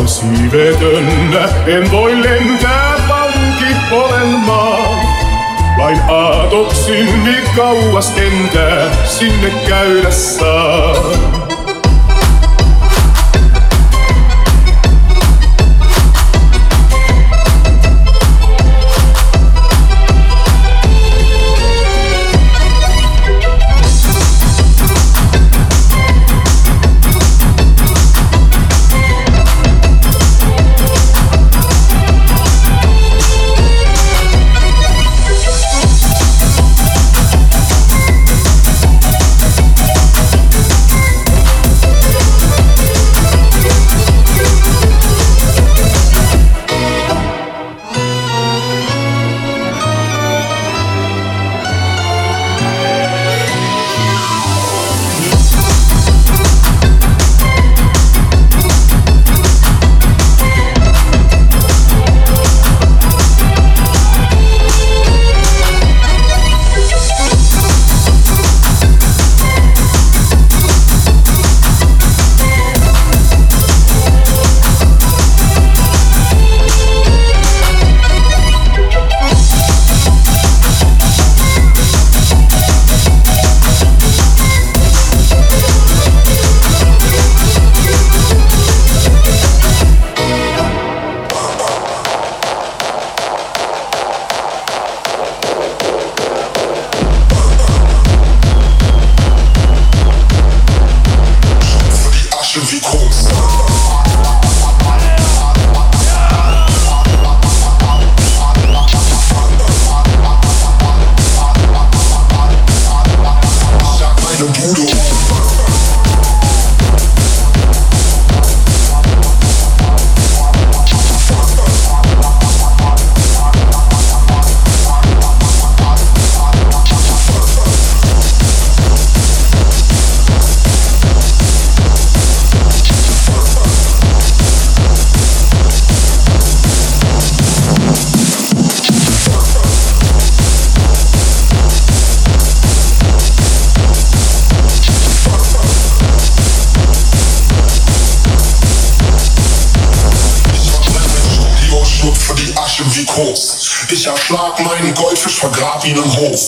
Als hij werd een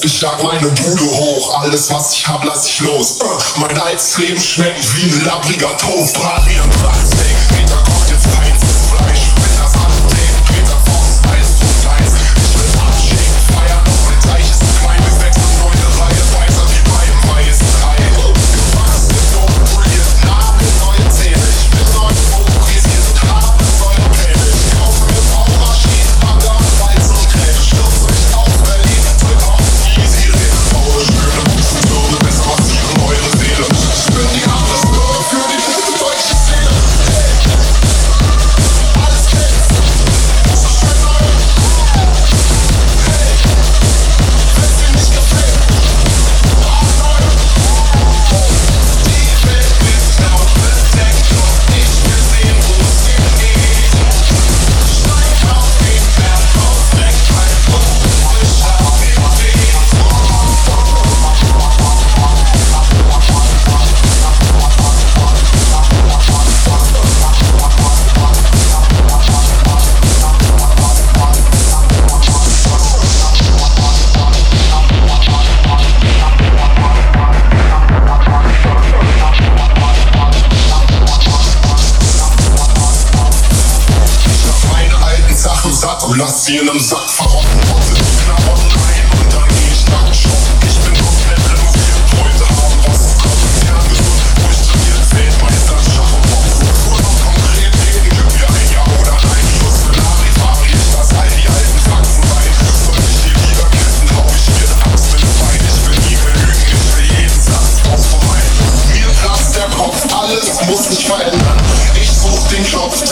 Ich jag meine Bude hoch, alles was ich hab, lass ich los. Uh, mein altes Leben schmeckt wie ein labbriger Toast. Brat wie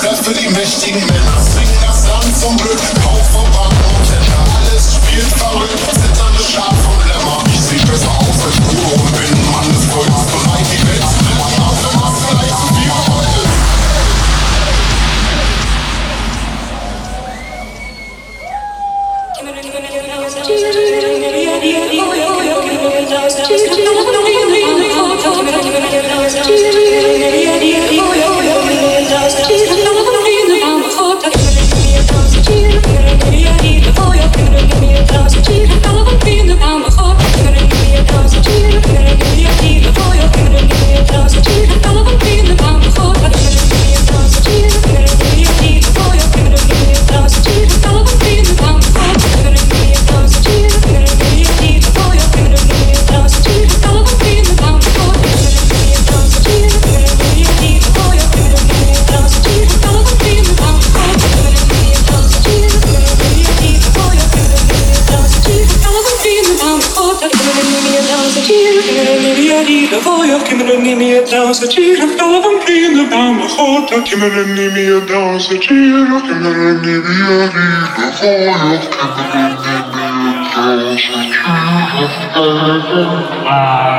Treff für die mächtigen Männer. Zwing das Land zum Glück, Kauf, Verband und Alles spielt verrückt. Ah.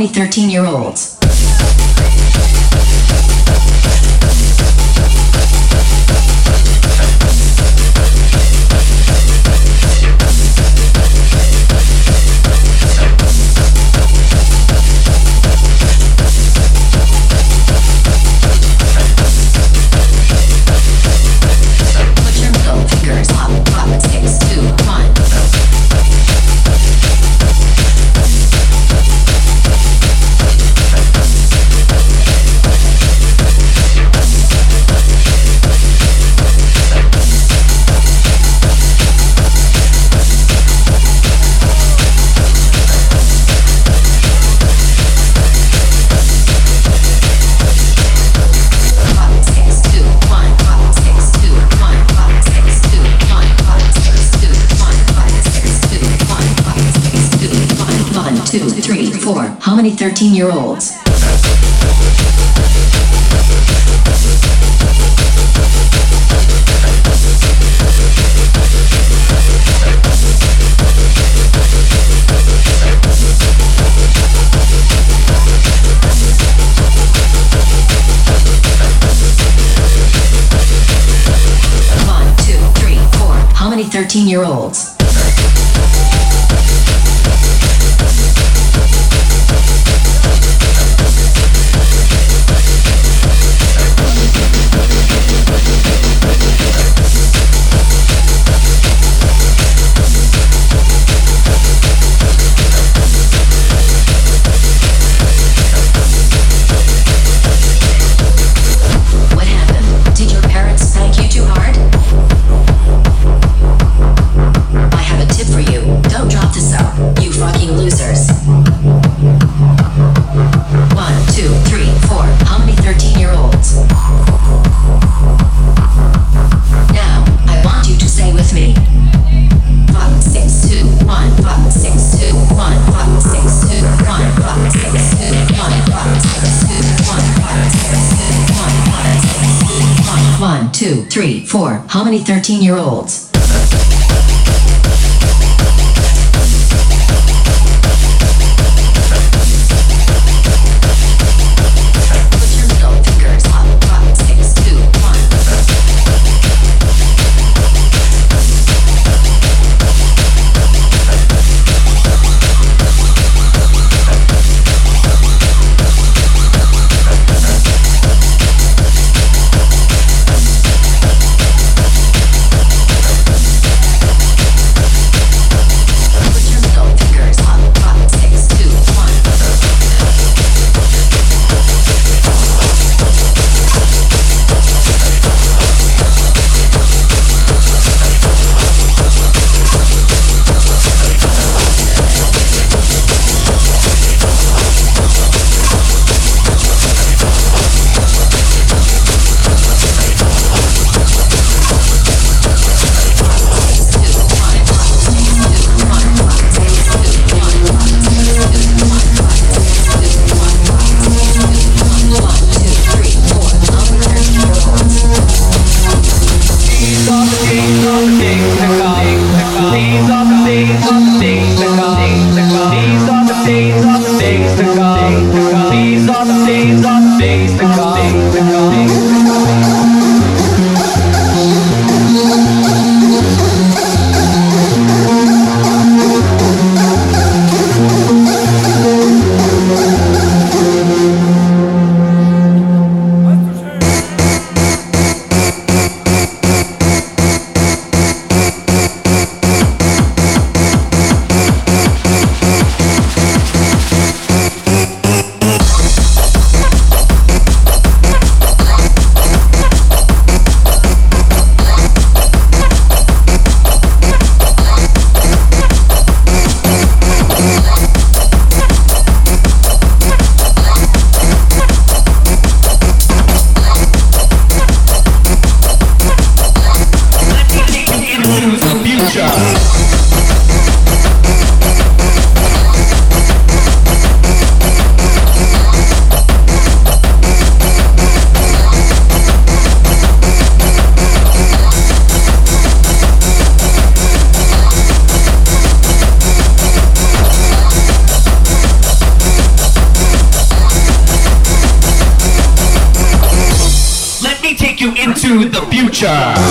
Many 13 year olds? 13 year olds? One, two, three, four. How many 13 year olds? Two, three, four. How many 13 year olds? Future,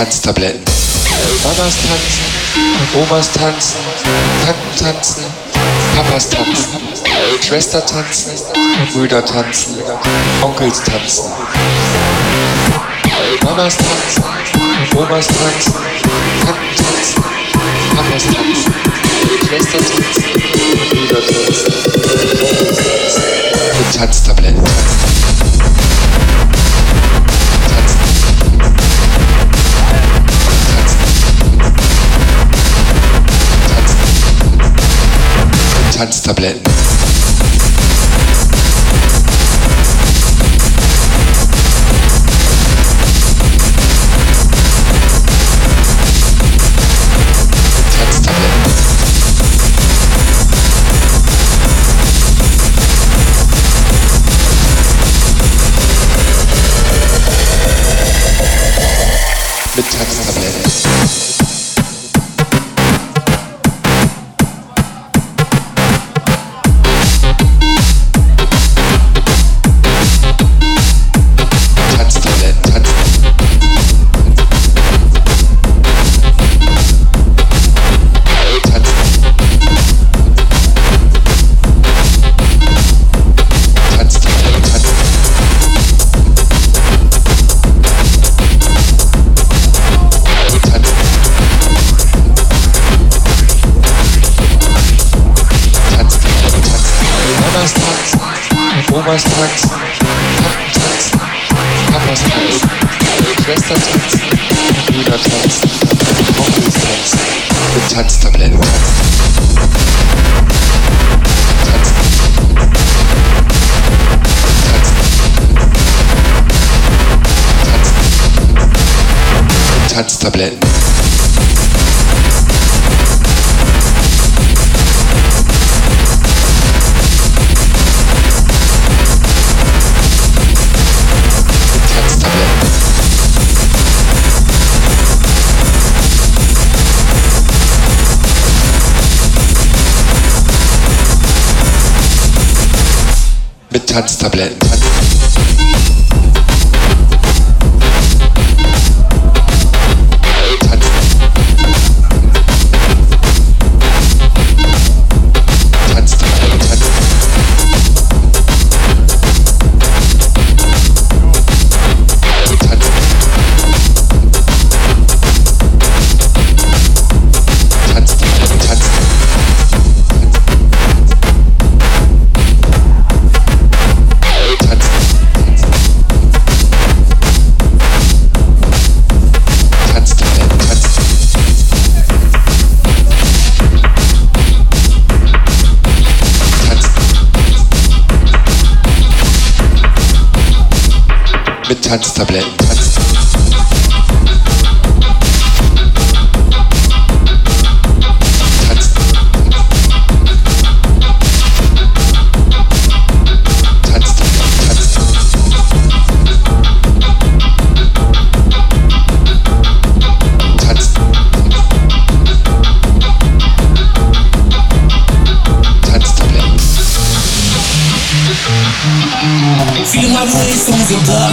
Tanztabletten. Mamas tanzen, Omas tanzen, Tanten tanzen, Papas tanzen, Schwester tanzen, Brüder tanzen, Onkels tanzen. Mamas tanzen, Omas tanzen, Tanten tanzen, Papas tanzen, Schwester tanzen, Brüder tanzen, Onkels tanzen. Tanztabletten. Tanztabletten. Kopfschmerztabletten. Omas tanzen, Tanten tanzen, Papas tanzen, Schwester tanzen, Brüder tanzen, Onkels tanzen, mit Tanztabletten. Tanzen. Tanzen. Tanztabletten. Tanztabletten. Halstabletten.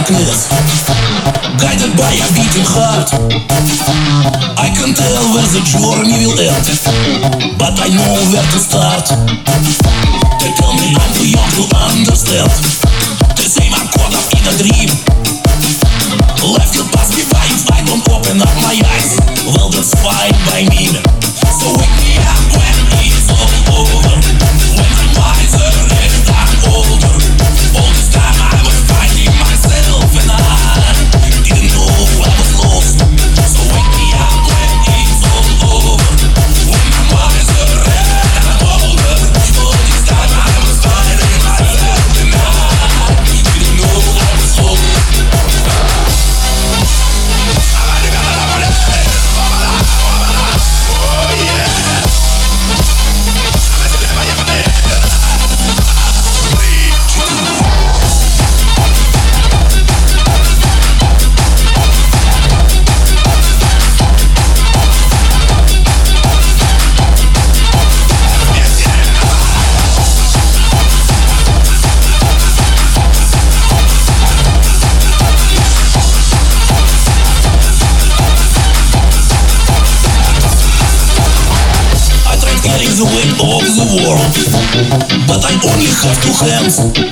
Darkness Guided by a beating heart. I can tell where the journey will end But I know where to start. They tell me I'm too young to understand. Say I'm caught up in a dream. Life will Have two hands.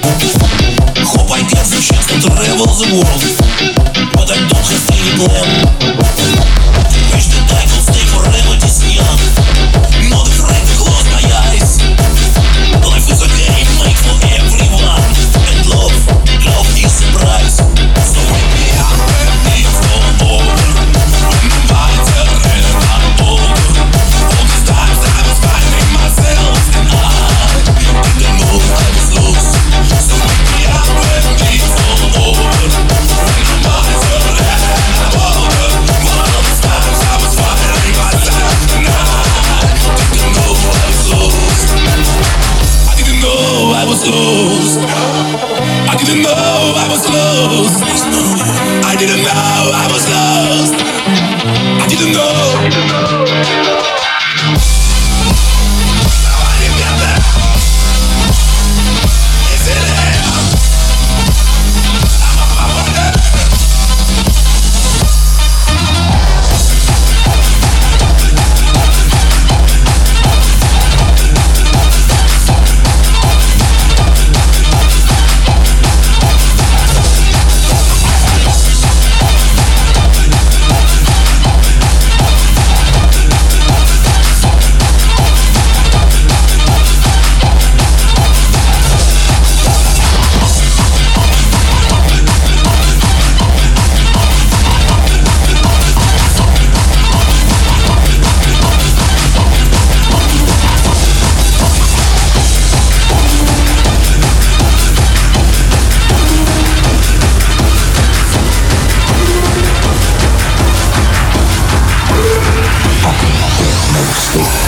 I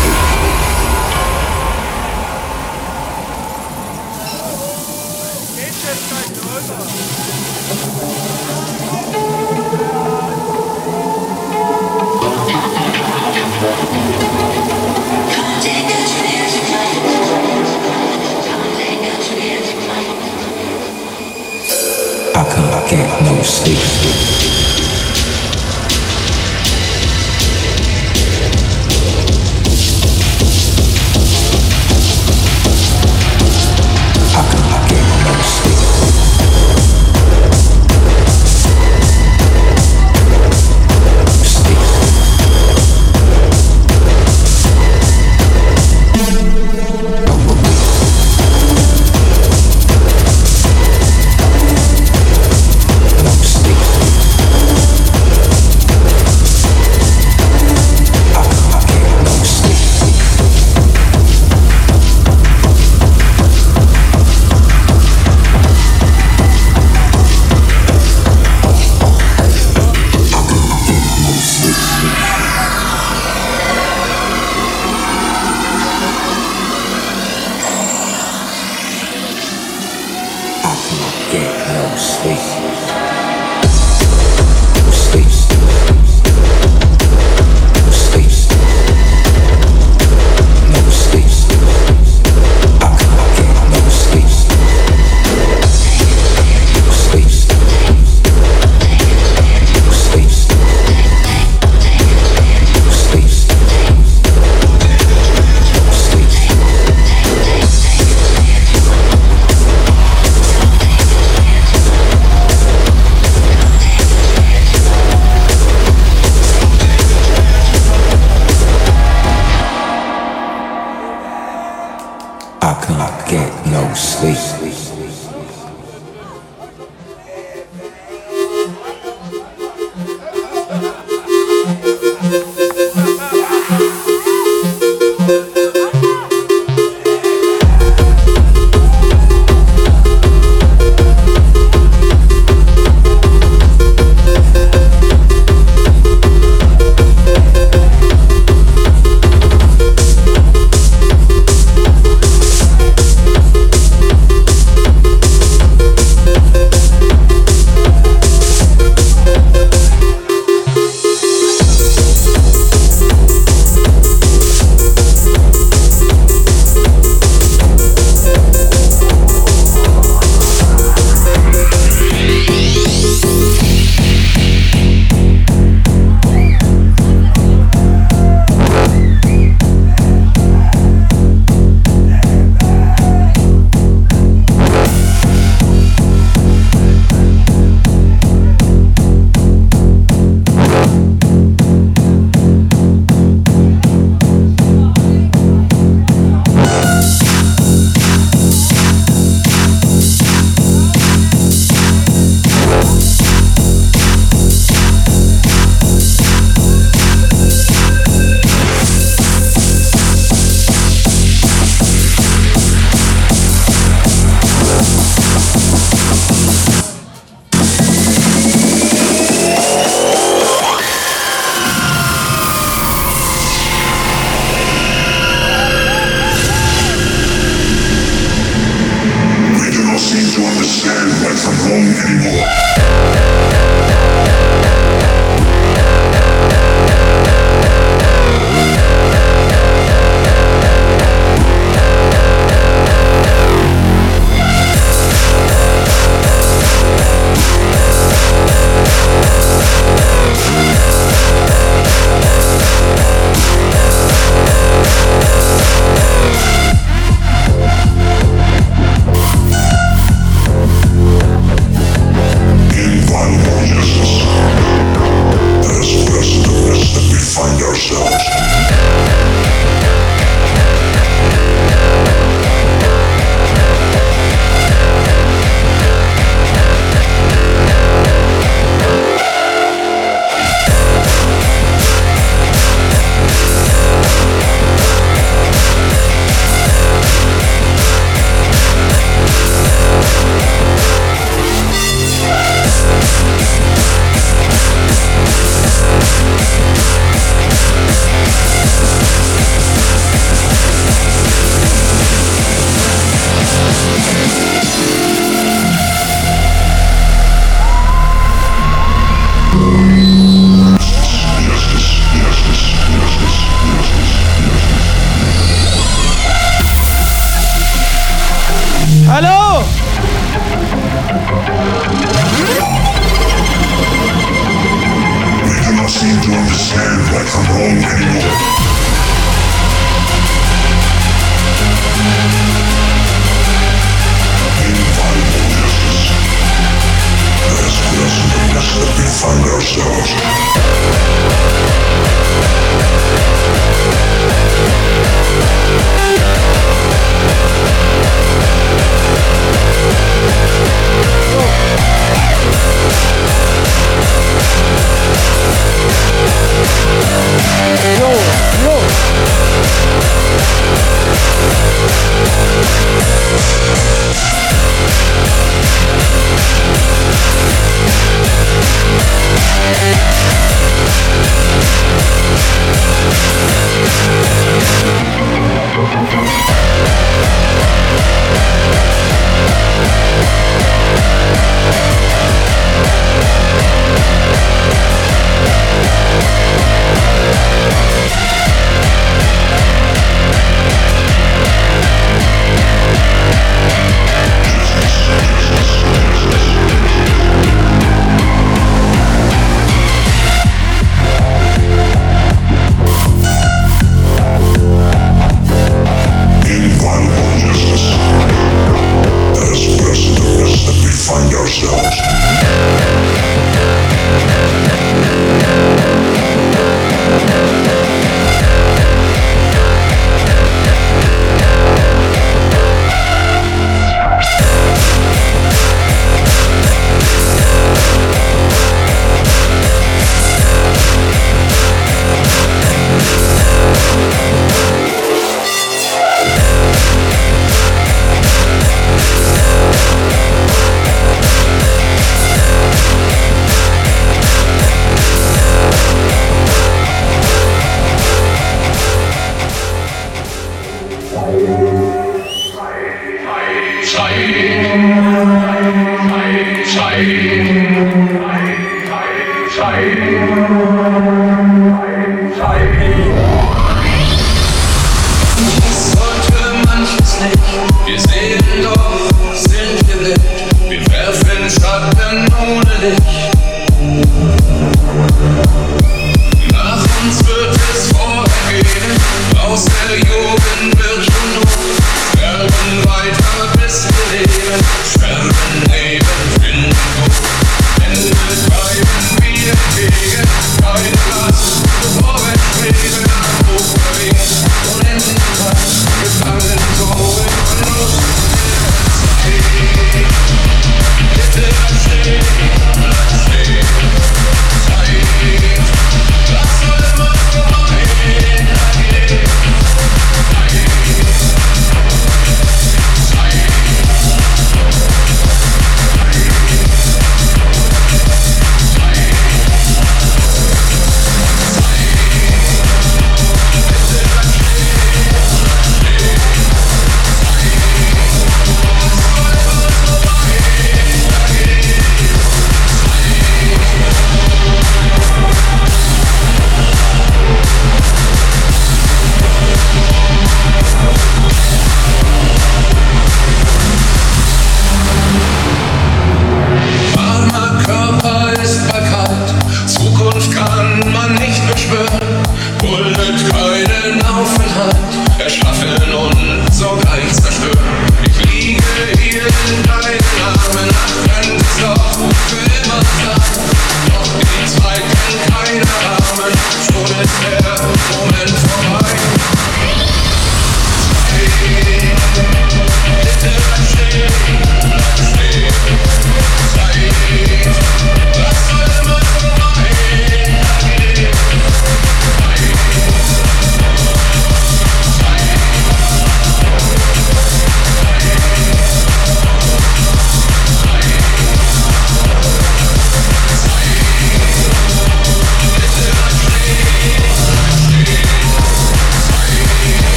understand right from wrong anymore.